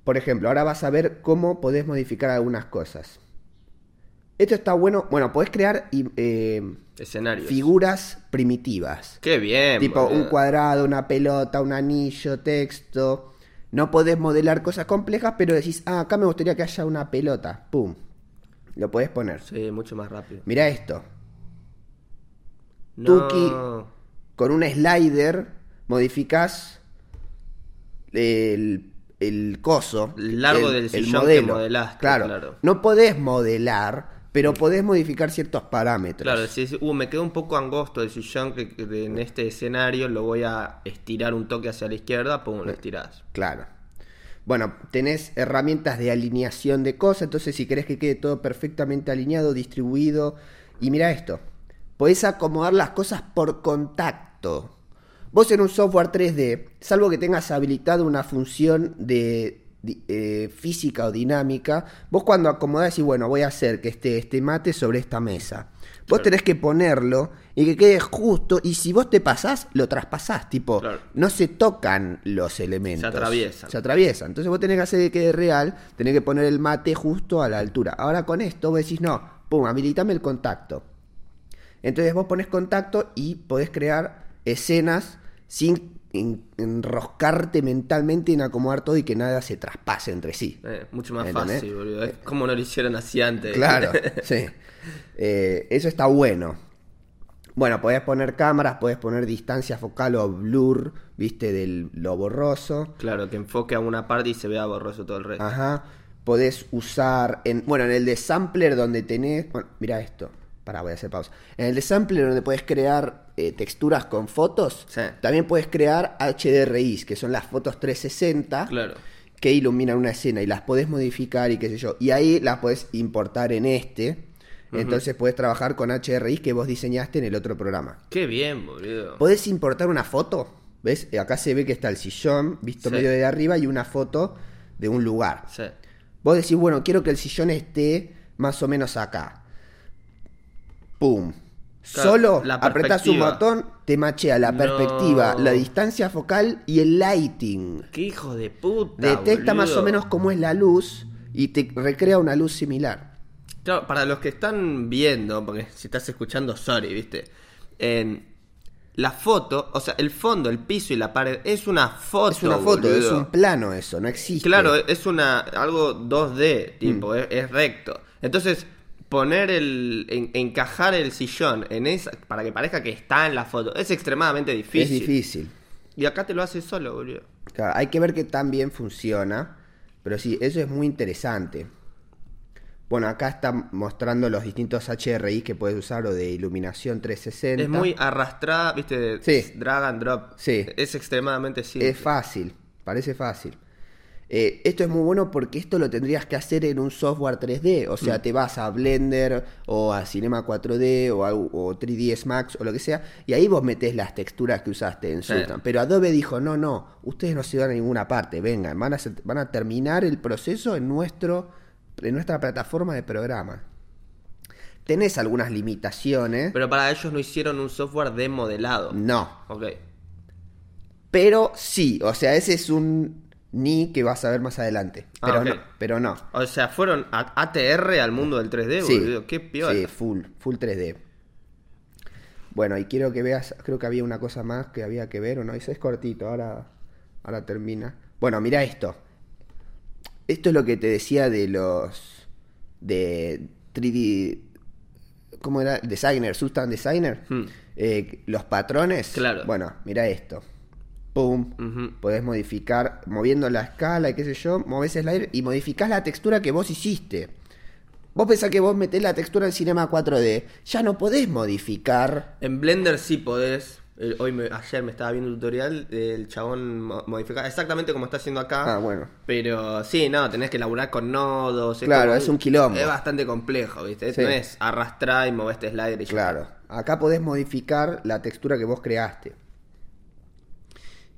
Por ejemplo, ahora vas a ver cómo podés modificar algunas cosas. Esto está bueno. Bueno, podés crear eh, Escenarios. figuras primitivas. Qué bien. Tipo boludo. un cuadrado, una pelota, un anillo, texto. No podés modelar cosas complejas, pero decís, ah, acá me gustaría que haya una pelota. Pum. Lo podés poner. Sí, mucho más rápido. Mira esto. No. Tuki. Con un slider modificás el, el coso. El largo del sillón que modelaste, Claro. claro. No podés modelar, pero podés modificar ciertos parámetros. Claro, si es- uh, me quedó un poco angosto el sillón que, en este escenario lo voy a estirar un toque hacia la izquierda, pum, lo estirás. Claro. Bueno, tenés herramientas de alineación de cosas, entonces si querés que quede todo perfectamente alineado, distribuido, y mira esto, podés acomodar las cosas por contacto. Vos en un software 3D, salvo que tengas habilitado una función de eh, física o dinámica, vos cuando acomodás y bueno, voy a hacer que esté este mate sobre esta mesa. Vos Claro. tenés que ponerlo y que quede justo, y si vos te pasás, lo traspasás, tipo, Claro. no se tocan los elementos. Se atraviesan. Se atraviesan. Entonces vos tenés que hacer que quede real, tenés que poner el mate justo a la altura. Ahora con esto vos decís, no, pum, habilitame el contacto. Entonces vos pones contacto y podés crear escenas sin en- enroscarte mentalmente en acomodar todo y que nada se traspase entre sí. Eh, mucho más ¿Entendés? fácil, boludo. Es como no lo hicieron así antes. Claro, sí. Eh, eso está bueno. Bueno, podés poner cámaras, podés poner distancia focal o blur, viste, del lo borroso. Claro, que enfoque a una parte y se vea borroso todo el resto. Ajá. Podés usar, en, bueno, en el de sampler donde tenés, bueno, mira esto. Pará, voy a hacer pausa. En el de sampler donde podés crear eh, texturas con fotos, Sí. también podés crear HDRIs, que son las fotos 360 Claro. que iluminan una escena y las podés modificar y qué sé yo. Y ahí las podés importar en este. Entonces podés trabajar con HDRIs que vos diseñaste en el otro programa. Qué bien, boludo. Podés importar una foto. ¿Ves? Acá se ve que está el sillón visto Sí. medio de arriba y una foto de un lugar. Sí. Vos decís, bueno, quiero que el sillón esté más o menos acá. ¡Pum! Claro, Solo la apretás un botón, te machea la No. perspectiva, la distancia focal y el lighting. Qué hijo de puta. Detecta más o menos cómo es la luz y te recrea una luz similar. Claro, para los que están viendo, porque si estás escuchando, sorry, viste. En la foto, o sea, el fondo, el piso y la pared es una foto. Es una foto, boludo. es un plano eso, no existe. Claro, es una algo 2D, tipo, Mm. es, es recto. Entonces, poner el en- encajar el sillón en esa para que parezca que está en la foto es extremadamente difícil. es difícil. Y acá te lo hace solo, boludo. Claro, hay que ver que tan bien funciona. Pero sí, eso es muy interesante. Bueno, acá está mostrando los distintos HRI que puedes usar o de iluminación 360. Es muy arrastrada, viste, Sí. drag and drop. Sí. Es extremadamente simple. Es fácil, parece fácil. Eh, esto es muy bueno porque esto lo tendrías que hacer en un software 3D. O Mm. sea, te vas a Blender o a Cinema 4D o, a, o 3ds Max o lo que sea. Y ahí vos metés las texturas que usaste en Sí. Sultan. Pero Adobe dijo, no, no, ustedes no se van a ninguna parte. Vengan, van a, hacer- van a terminar el proceso en, nuestro, en nuestra plataforma de programa. Tenés algunas limitaciones. Pero para ellos no hicieron un software de modelado. No, Ok. pero sí. O sea, ese es un ni que vas a ver más adelante. Ah, Pero no, pero no. O sea, fueron a ATR al mundo del 3D, Sí, boludo. Qué piola. sí, full, full 3D. Bueno, y quiero que veas, creo que había una cosa más que había que ver, o no, ese es cortito, ahora, ahora termina. Bueno, mira esto. Esto es lo que te decía de los de 3D, ¿cómo era? Designer, Substance Designer. Hmm. Eh, los patrones. Claro. Bueno, mira esto. Pum. Podés modificar, moviendo la escala y qué sé yo, movés el slider y modificás la textura que vos hiciste. Vos pensás que vos metés la textura en Cinema 4D, ya no podés modificar. En Blender sí podés. Eh, Hoy me- ayer me estaba viendo un tutorial del chabón mo- modificar exactamente como está haciendo acá. Ah, bueno. Pero sí, no, tenés que laburar con nodos. Claro, como es un quilombo. Es bastante complejo, ¿viste? Sí. No es arrastrar y mover este slider y Claro. Acá podés modificar la textura que vos creaste.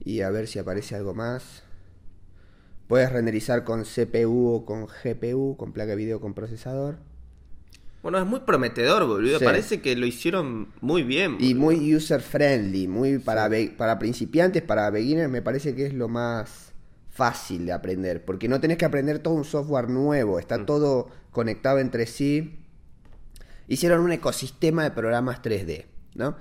Y a ver si aparece algo más. Puedes renderizar con CPU o con GPU, con placa de video con procesador. Bueno, es muy prometedor, boludo. Sí. Parece que lo hicieron muy bien. Y muy user friendly, muy para, para principiantes, para beginners, me parece que es lo más fácil de aprender. Porque no tenés que aprender todo un software nuevo, Mm. está todo conectado entre sí. Hicieron un ecosistema de programas 3D, ¿no?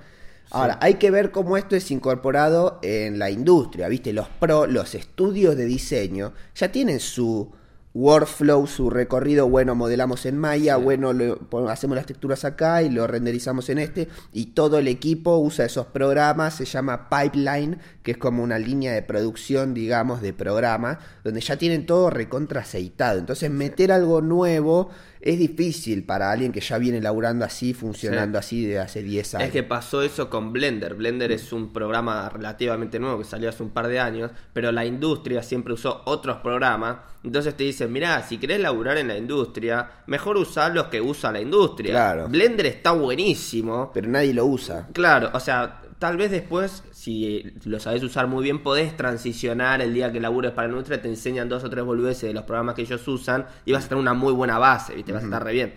Ahora, hay que ver cómo esto es incorporado en la industria, ¿viste? Los pro, los estudios de diseño ya tienen su workflow, su recorrido, bueno, modelamos en Maya, bueno, lo- hacemos las texturas acá y lo renderizamos en este, y todo el equipo usa esos programas, se llama pipeline, que es como una línea de producción, digamos, de programas, donde ya tienen todo recontra aceitado. Entonces, meter algo nuevo es difícil para alguien que ya viene laburando así, funcionando así de hace 10 años. Es que pasó eso con Blender. Blender es un programa relativamente nuevo que salió hace un par de años, pero la industria siempre usó otros programas. Entonces te dicen, mirá, si querés laburar en la industria, mejor usar los que usa la industria. Claro. Blender está buenísimo. Pero nadie lo usa. Claro, o sea, tal vez después, si lo sabes usar muy bien, podés transicionar el día que labures para la industria, te enseñan dos o tres boludeces de los programas que ellos usan y vas a tener una muy buena base, ¿viste? Vas a estar re bien.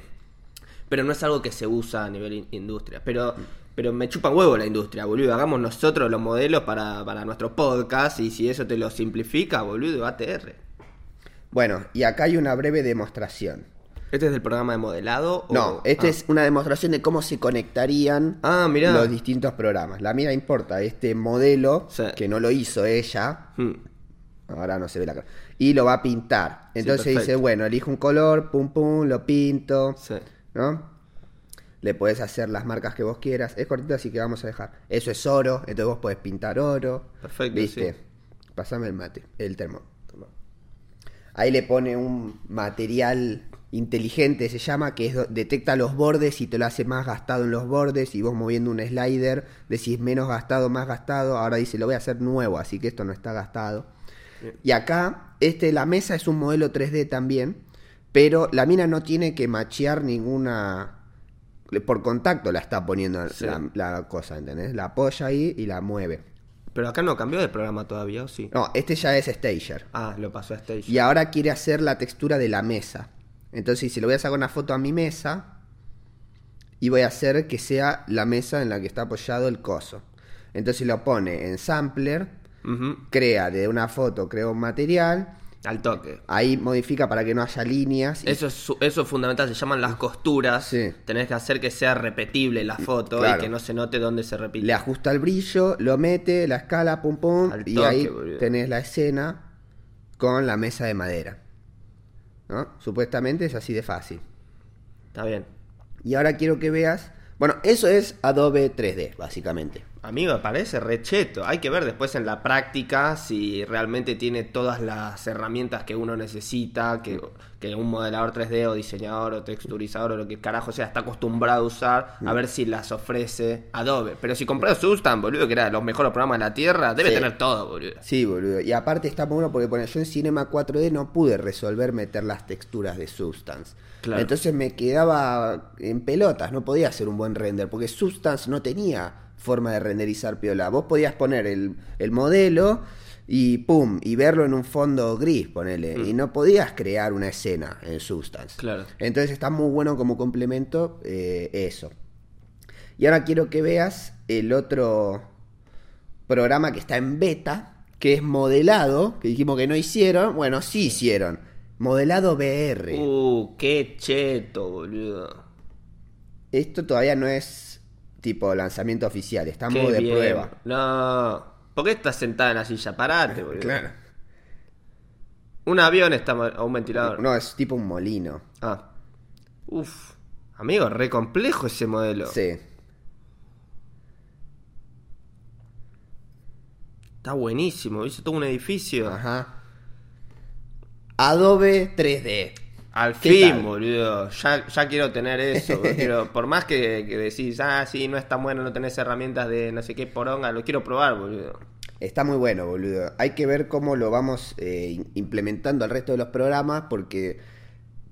Pero no es algo que se usa a nivel in- industria. Pero, pero me chupa huevo la industria, boludo. Hagamos nosotros los modelos para, para nuestro podcast y si eso te lo simplifica, boludo, ATR. Bueno, y acá hay una breve demostración. ¿Este es del programa de modelado? o- No, esta Ah. es una demostración de cómo se conectarían Ah, mirá. los distintos programas. La mía importa este modelo, Sí. que no lo hizo ella, Hmm. ahora no se ve la cara, y lo va a pintar. Entonces dice, bueno, elijo un color, pum pum, lo pinto, Sí. ¿no? Le puedes hacer las marcas que vos quieras. Es cortito, así que vamos a dejar. Eso es oro, entonces vos podés pintar oro. Perfecto, ¿Viste? Pasame el mate, el termo. Ahí le pone un material inteligente, se llama, que es, detecta los bordes y te lo hace más gastado en los bordes. Y vos moviendo un slider, decís menos gastado, más gastado. Ahora dice, lo voy a hacer nuevo, así que esto no está gastado. Bien. Y acá, este, la mesa es un modelo 3D también, pero la mina no tiene que machear ninguna... Por contacto la está poniendo Sí. la, la cosa, ¿entendés? La apoya ahí y la mueve. Pero acá no cambió de programa todavía, ¿o sí? No, este ya es Stager. Ah, lo pasó a Stage. Y ahora quiere hacer la textura de la mesa. Entonces dice, le voy a sacar una foto a mi mesa y voy a hacer que sea la mesa en la que está apoyado el coso. Entonces lo pone en sampler, crea de una foto, crea un material, Al toque. ahí modifica para que no haya líneas. y- Eso es, eso es fundamental, se llaman las costuras. Sí. Tenés que hacer que sea repetible la foto Claro. y que no se note dónde se repite. le ajusta el brillo, lo mete, la escala, pum pum, Al y toque, ahí boludo. tenés la escena con la mesa de madera. ¿No? Supuestamente es así de fácil. Está bien. Y ahora quiero que veas. Bueno, eso es Adobe 3D, básicamente. Amigo, me parece recheto. Hay que ver después en la práctica si realmente tiene todas las herramientas que uno necesita, que, que un modelador 3D o diseñador o texturizador o lo que carajo sea está acostumbrado a usar, a ver si las ofrece Adobe. Pero si compras Substan, boludo, que era de los mejores programas de la Tierra, debe Sí. tener todo, boludo. Sí, boludo. Y aparte está muy bueno porque bueno, yo en Cinema 4D no pude resolver meter las texturas de Substance. Claro. Entonces me quedaba en pelotas, no podía hacer un buen render porque Substance no tenía forma de renderizar piola. Vos podías poner el, el modelo y pum, y verlo en un fondo gris, ponele. Y no podías crear una escena en Substance. Claro. Entonces está muy bueno como complemento eh, eso. Y ahora quiero que veas el otro programa que está en beta, que es modelado, que dijimos que no hicieron, bueno, sí hicieron. Modelado VR. Uh, qué cheto, boludo. Esto todavía no es tipo lanzamiento oficial, está en modo de bien. prueba. No. ¿Por qué estás sentada en la silla? Parate, boludo. Claro. Un avión está o un ventilador. No, es tipo un molino. Ah. Uf. Amigo, re complejo ese modelo. Sí. Está buenísimo. Hizo todo un edificio. Ajá. Adobe 3D. Al ¿Qué fin, tal? boludo. Ya, ya quiero tener eso. Quiero- por más que, que decís, ah, sí, no es tan bueno, no tenés herramientas de no sé qué poronga, lo quiero probar, boludo. Está muy bueno, boludo. Hay que ver cómo lo vamos eh, implementando al resto de los programas porque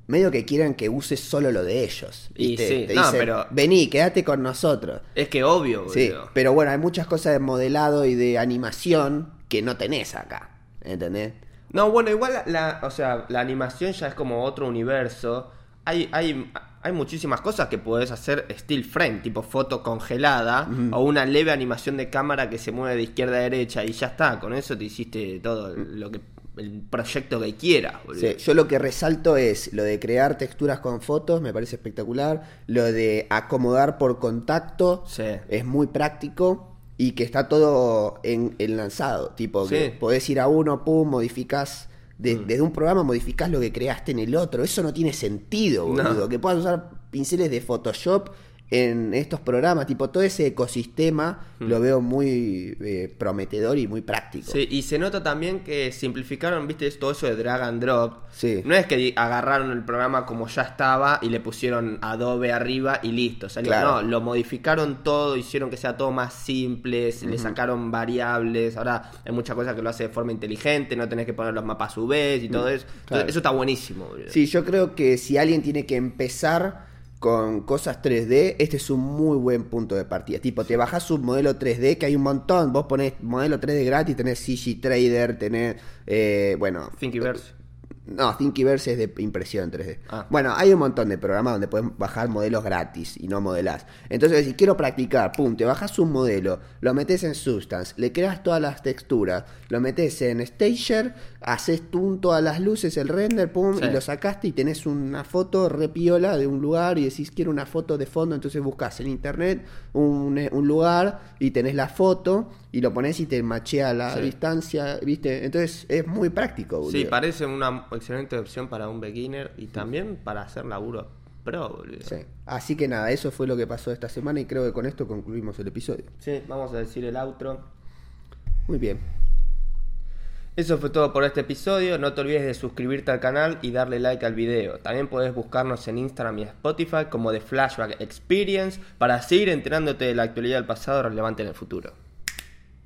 medio que quieren que uses solo lo de ellos. Y ¿viste? sí, Te no, dicen, pero- vení, quédate con nosotros. Es que obvio, boludo. Sí, pero bueno, hay muchas cosas de modelado y de animación que no tenés acá. ¿Entendés? No, bueno, igual la, la- o sea, la animación ya es como otro universo. Hay, hay, hay muchísimas cosas que puedes hacer still frame, tipo foto congelada, o una leve animación de cámara que se mueve de izquierda a derecha y ya está. Con eso te hiciste todo lo que el proyecto que quieras. Sí, yo lo que resalto es lo de crear texturas con fotos, me parece espectacular. Lo de acomodar por contacto Sí. es muy práctico y que está todo en, enlazado. Tipo, que Sí. Mm. podés ir a uno, pum, modificás. de- Desde un programa modificás lo que creaste en el otro. Eso no tiene sentido, No. boludo. Que puedas usar pinceles de Photoshop en estos programas. Tipo, todo ese ecosistema lo veo muy eh, prometedor y muy práctico. Mm. Sí, y se nota también que simplificaron, viste, todo eso de drag and drop. Sí. No es que agarraron el programa como ya estaba y le pusieron Adobe arriba y listo. Salió. Claro. No, lo modificaron todo, hicieron que sea todo más simple, le sacaron variables. Ahora hay muchas cosas que lo hace de forma inteligente, no tenés que poner los mapas UV y todo eso. Entonces, Mm, eso está buenísimo, boludo. Sí, yo creo que si alguien tiene que empezar con cosas 3D, este es un muy buen punto de partida. Tipo, te bajas un modelo 3D, que hay un montón. Vos ponés modelo 3D gratis, tenés CG Trader, tenés, eh, bueno... Thinkiverse. No, Thinkiverse es de impresión 3D. Ah. Bueno, hay un montón de programas donde puedes bajar modelos gratis y no modelás. Entonces, si quiero practicar, pum, te bajas un modelo, lo metes en Substance, le creas todas las texturas, lo metes en Stager, haces tú todas las luces, el render, pum, Sí. y lo sacaste y tenés una foto repiola de un lugar y decís quiero una foto de fondo, entonces buscas en internet un, un lugar y tenés la foto y lo pones y te machea la Sí. distancia, ¿viste? Entonces es muy práctico, boludo. Sí, parece una excelente opción para un beginner y también para hacer laburo pro, boludo. Sí. Así que nada, eso fue lo que pasó esta semana y creo que con esto concluimos el episodio. Sí, vamos a decir el outro. Muy bien. Eso fue todo por este episodio. No te olvides de suscribirte al canal y darle like al video. También podés buscarnos en Instagram y Spotify como The Flashback Experience para seguir enterándote de la actualidad del pasado relevante en el futuro.